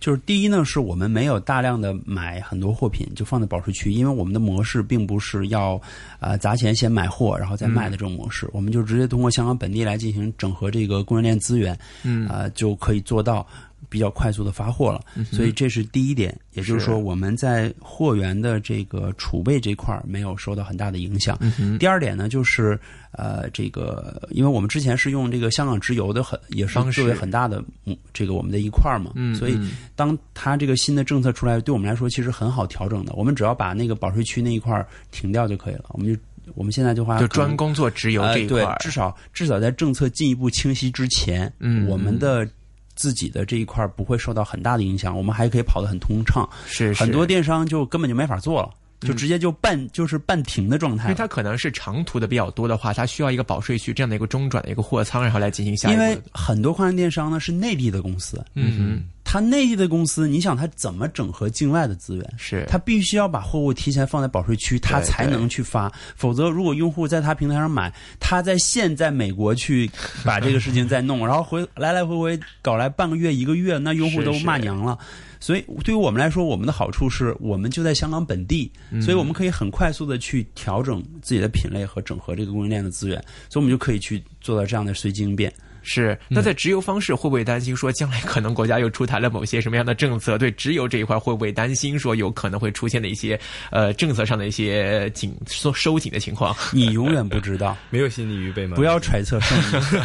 S3: 就是第一呢，是我们没有大量的买很多货品就放在保税区，因为我们的模式并不是要呃砸钱先买货然后再卖的这种模式，我们就直接通过香港本地来进行整合这个供应链资源，
S1: 嗯。
S3: 啊、就可以做到比较快速的发货了。所以这是第一点，也就是
S1: 是
S3: 说我们在货源的这个储备这块儿没有受到很大的影响。
S1: 嗯
S3: 第二点呢，就是呃，这个因为我们之前是用这个香港直邮的很也是作为很大的嗯这个我们的一块儿嘛，
S1: 嗯
S3: 所以
S1: 嗯
S3: 当它这个新的政策出来，对我们来说其实很好调整的。我们只要把那个保税区那一块儿停掉就可以了。我们就我们现在的话，
S1: 就专工作直邮这一块儿，
S3: 呃对，至少至少在政策进一步清晰之前，
S1: 嗯
S3: 我们的自己的这一块儿不会受到很大的影响，我们还可以跑得很通畅。
S1: 是是
S3: 很多电商就根本就没法做了。就直接就半就是半停的状态。
S1: 因为它可能是长途的比较多的话，它需要一个保税区这样的一个中转的一个货仓，然后来进行下一
S3: 因为。很多跨境电商呢是内地的公司，
S1: 嗯哼
S3: 它内地的公司，你想它怎么整合境外的资源？
S1: 是
S3: 它必须要把货物提前放在保税区，它才能去发。否则，如果用户在它平台上买，他在现在美国去把这个事情再弄，然后回来来回回搞来半个月、一个月，那用户都骂娘了。所以，对于我们来说，我们的好处是我们就在香港本地，
S1: 嗯
S3: 所以我们可以很快速的去调整自己的品类和整合这个供应链的资源，所以我们就可以去做到这样的随机应变。
S1: 是。那在直邮方式会不会担心说，将来可能国家又出台了某些什么样的政策，对直邮这一块会不会担心说有可能会出现的一些呃政策上的一些紧收收紧的情况？
S3: 你永远不知道。
S2: 没有心理预备吗？
S3: 不要揣测圣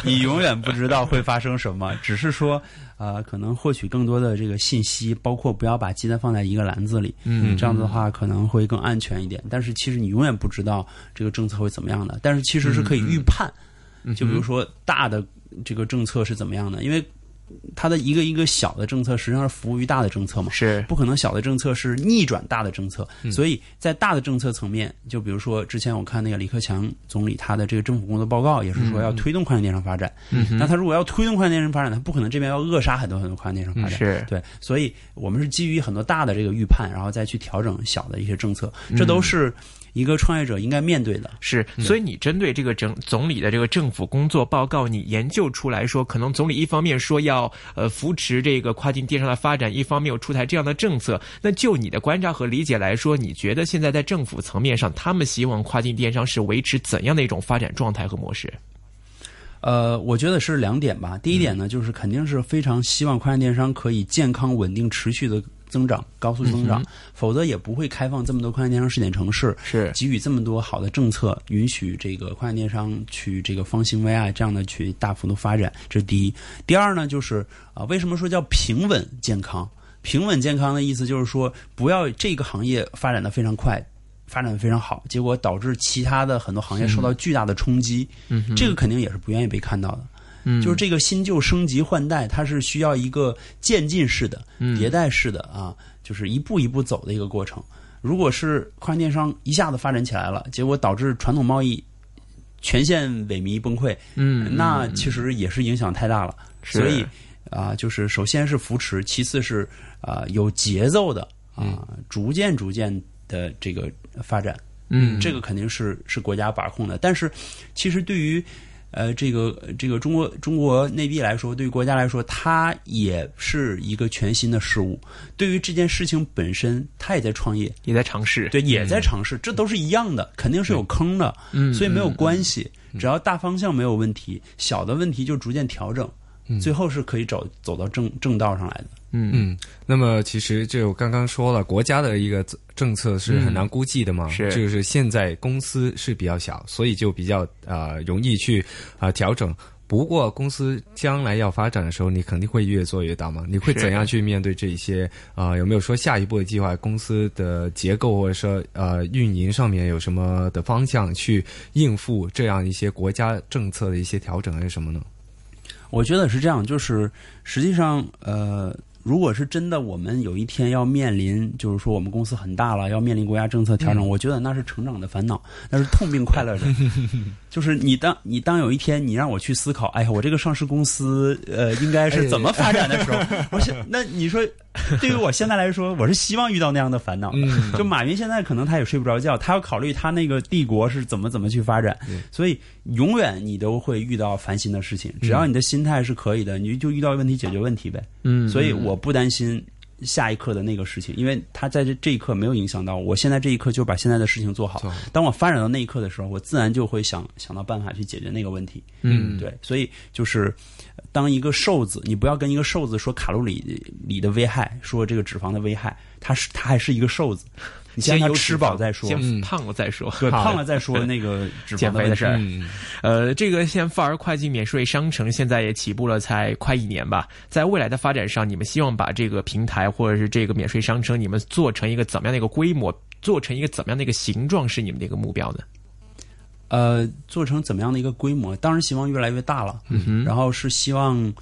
S3: 意，你永远不知道会发生什么。只是说，呃，可能获取更多的这个信息，包括不要把鸡蛋放在一个篮子里，
S1: 嗯
S3: 这样子的话可能会更安全一点。但是其实你永远不知道这个政策会怎么样的，但是其实是可以预判。就比如说大的这个政策是怎么样的，因为它的一个一个小的政策实际上是服务于大的政策嘛。
S1: 是。
S3: 不可能小的政策是逆转大的政策，所以在大的政策层面，就比如说之前我看那个李克强总理他的这个政府工作报告，也是说要推动跨境电商发展。那他如果要推动跨境电商发展，他不可能这边要扼杀很多很多跨境电商发展。
S1: 是。
S3: 对，所以我们是基于很多大的这个预判，然后再去调整小的一些政策，这都是一个创业者应该面对的。
S1: 是，所以你针对这个整总理的这个政府工作报告，你研究出来说，可能总理一方面说要呃扶持这个跨境电商的发展，一方面又出台这样的政策。那就你的观察和理解来说，你觉得现在在政府层面上，他们希望跨境电商是维持怎样的一种发展状态和模式？
S3: 呃，我觉得是两点吧。第一点呢，就是肯定是非常希望跨境电商可以健康、稳定、持续的增长、高速增长，否则也不会开放这么多跨境电商试点城市，
S1: 是
S3: 给予这么多好的政策，允许这个跨境电商去这个方兴未艾，这样的去大幅度发展。这是第一。第二呢，就是啊、为什么说叫平稳健康？平稳健康的意思就是说，不要这个行业发展的非常快。发展的非常好，结果导致其他的很多行业受到巨大的冲击，
S1: 嗯
S3: 这个肯定也是不愿意被看到的。
S1: 嗯
S3: 就是这个新旧升级换代，它是需要一个渐进式的、
S1: 嗯
S3: 迭代式的啊，就是一步一步走的一个过程。如果是跨境电商一下子发展起来了，结果导致传统贸易全线萎靡崩溃，
S1: 嗯
S3: 那其实也是影响太大了。所以啊、就是首先是扶持，其次是啊、有节奏的啊、逐渐逐渐的这个发展。
S1: 嗯
S3: 这个肯定是是国家把控的。但是，其实对于呃这个这个中国中国内地来说，对于国家来说，它也是一个全新的事物。对于这件事情本身，它也在创业，
S1: 也在尝试。
S3: 对，也在尝试，这都是一样的，肯定是有坑的，
S1: 嗯
S3: 所以没有关系，只要大方向没有问题，小的问题就逐渐调整，最后是可以走走到正正道上来的。
S1: 嗯
S2: 嗯，那么其实就刚刚说了，国家的一个政策是很难估计的嘛，
S1: 嗯是
S2: 就是现在公司是比较小，所以就比较啊、呃容易去啊、呃调整。不过公司将来要发展的时候，你肯定会越做越大嘛。你会怎样去面对这一些啊、呃有没有说下一步的计划？公司的结构或者说呃运营上面有什么的方向去应付这样一些国家政策的一些调整还是什么呢？
S3: 我觉得是这样，就是实际上，呃，如果是真的，我们有一天要面临，就是说我们公司很大了，要面临国家政策调整，我觉得那是成长的烦恼，那是痛并快乐着。就是你当你当有一天你让我去思考，哎呀，我这个上市公司呃应该是怎么发展的时候，我想，那你说，对于我现在来说，我是希望遇到那样的烦恼的。
S2: 嗯
S3: 就马云现在可能他也睡不着觉，他要考虑他那个帝国是怎么怎么去发展，所以永远你都会遇到烦心的事情。只要你的心态是可以的，你就遇到问题解决问题呗。
S1: 嗯
S3: 所以我不担心下一刻的那个事情，因为他在这这一刻没有影响到我。现在这一刻就把现在的事情做好
S2: 做好。
S3: 当我发展到那一刻的时候，我自然就会想想到办法去解决那个问题。
S1: 嗯
S3: 对，所以就是当一个瘦子，你不要跟一个瘦子说卡路里里的危害，说这个脂肪的危害，他是他还是一个瘦子，你先让他吃饱再说。
S1: 先胖了再说。
S3: 对，胖了再说那个
S1: 减肥的事儿
S2: 嗯，
S1: 呃，这个像富儿会计免税商城现在也起步了，才快一年吧。在未来的发展上，你们希望把这个平台或者是这个免税商城，你们做成一个怎么样的一个规模，做成一个怎么样的一个形状，是你们的一个目标呢？
S3: 呃，做成怎么样的一个规模？当然希望越来越大了。
S1: 嗯哼
S3: 然后是希望，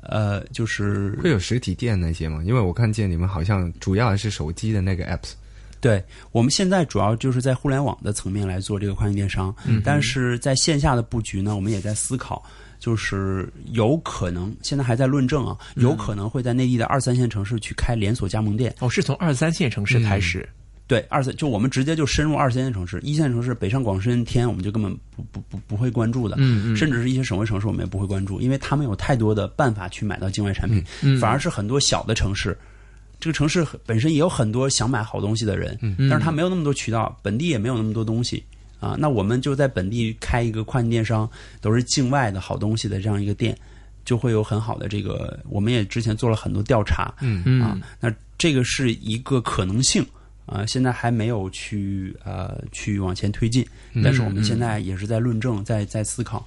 S3: 呃，就是
S2: 会有实体店那些吗？因为我看见你们好像主要还是手机的那个 apps。
S3: 对，我们现在主要就是在互联网的层面来做这个跨境电商，嗯，但是在线下的布局呢，我们也在思考，就是有可能现在还在论证啊，有可能会在内地的二三线城市去开连锁加盟店。
S1: 哦，是从二三线城市开始。
S3: 对，二三就我们直接就深入二三线城市，一线城市北上广深天我们就根本不不不不会关注的，
S1: 嗯嗯，
S3: 甚至是一些省会城市我们也不会关注，因为他们有太多的办法去买到境外产品，反而是很多小的城市，这个城市本身也有很多想买好东西的人，但是他没有那么多渠道，本地也没有那么多东西。啊，那我们就在本地开一个跨境电商，都是境外的好东西的这样一个店，就会有很好的这个，我们也之前做了很多调查，
S2: 嗯
S1: 嗯。
S3: 啊，那这个是一个可能性。啊，现在还没有去呃去往前推进，但是我们现在也是在论证，在在思考。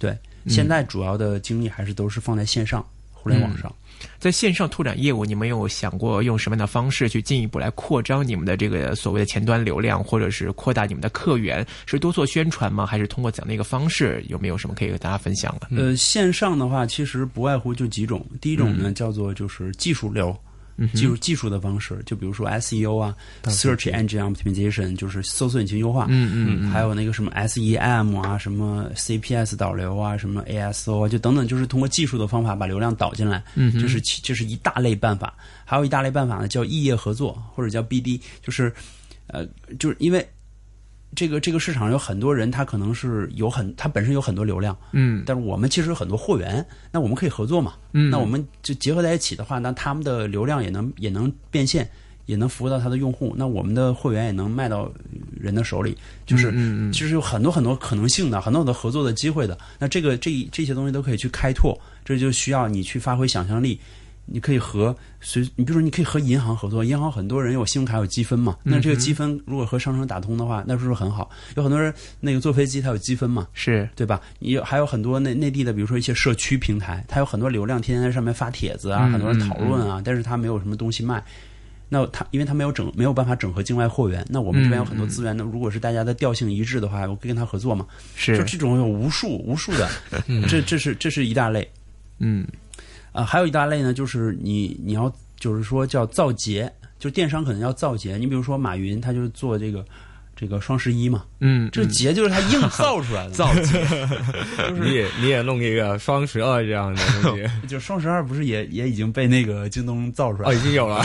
S3: 对，现在主要的精力还是都是放在线上互联网上，
S1: 在线上拓展业务，你们有想过用什么样的方式去进一步来扩张你们的这个所谓的前端流量，或者是扩大你们的客源？是多做宣传吗？还是通过怎样的一个方式？有没有什么可以和大家分享的？
S3: 呃，线上的话，其实不外乎就几种，第一种呢叫做就是技术流。技术技术的方式，就比如说 SEO 啊，Search Engine Optimization，就是搜索引擎优化，
S1: 嗯嗯，
S3: 还有那个什么 SEM 啊，什么 CPS 导流啊，什么 ASO 啊，就等等，就是通过技术的方法把流量导进来，
S1: 嗯，
S3: 这是这是一大类办法。还有一大类办法呢，叫异业合作或者叫 BD，就是呃，就是因为。这个这个市场有很多人，他可能是有很他本身有很多流量，
S1: 嗯，
S3: 但是我们其实有很多货源，那我们可以合作嘛，
S1: 嗯，
S3: 那我们就结合在一起的话，那他们的流量也能也能变现，也能服务到他的用户，那我们的货源也能卖到人的手里，就是
S1: 嗯嗯，
S3: 其实有很多很多可能性的，很多很多合作的机会的，那这个这这些东西都可以去开拓，这就需要你去发挥想象力。你可以和随你比如说你可以和银行合作，银行很多人有信用卡有积分嘛，那这个积分如果和商城打通的话，那是不是很好？有很多人那个坐飞机他有积分嘛，
S1: 是
S3: 对吧？你还有很多内内地的，比如说一些社区平台，它有很多流量，天天在上面发帖子啊，很多人讨论啊，但是他没有什么东西卖。那他因为他没有整没有办法整合境外货源，那我们这边有很多资源，那如果是大家的调性一致的话，我可以跟他合作嘛。
S1: 是
S3: 就这种有无数无数的，这这是这是一大类，
S1: 嗯。
S3: 啊，还有一大类呢，就是你你要就是说叫造节，就电商可能要造节。你比如说马云，他就是做这个这个双十一嘛，
S1: 嗯，
S3: 这个节就是他硬造出来的。
S1: 造节
S3: 就是
S2: 你也你也弄一个双十二这样的东西，
S3: 就双十二不是也也已经被那个京东造出来
S2: 哦，已经有了，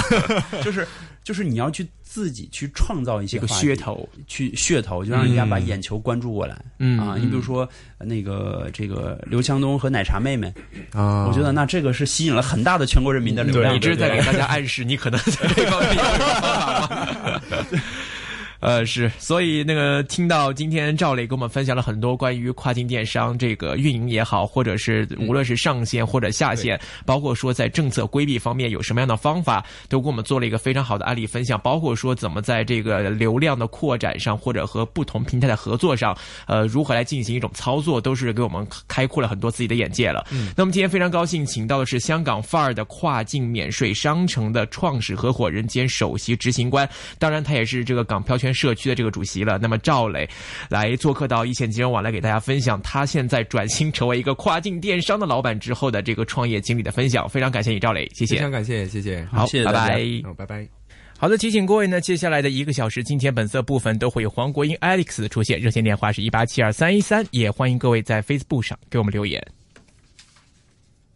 S3: 就是就是你要去自己去创造一些
S1: 个噱头，
S3: 去噱头，就让人家把眼球关注过来。
S1: 嗯
S3: 啊，你比如说那个这个刘强东和奶茶妹妹
S2: 啊，
S3: 我觉得那这个是吸引了很大的全国人民的流量。
S1: 你这是在给大家暗示，你可能在这方面有方法吗？呃，是，所以那个听到今天赵磊给我们分享了很多关于跨境电商这个运营也好，或者是无论是上线或者下线，包括说在政策规避方面有什么样的方法，都给我们做了一个非常好的案例分享。包括说怎么在这个流量的扩展上，或者和不同平台的合作上，呃，如何来进行一种操作，都是给我们开阔了很多自己的眼界了。嗯，那么今天非常高兴，请到的是香港范儿的跨境免税商城的创始合伙人兼首席执行官，当然他也是这个港漂圈。社区的这个主席了，那么赵磊来做客到一线金融网来给大家分享他现在转型成为一个跨境电商的老板之后的这个创业经历的分享，非常感谢你赵磊，谢谢，
S2: 非常感谢，谢谢，
S1: 好，
S3: 谢谢
S1: 拜拜，
S2: 好，拜拜。
S1: 好的，提醒各位呢，接下来的一个小时，今天本色部分都会有黄国英 Alex 的出现，热线电话是一八七二三一三，也欢迎各位在 Facebook 上给我们留言。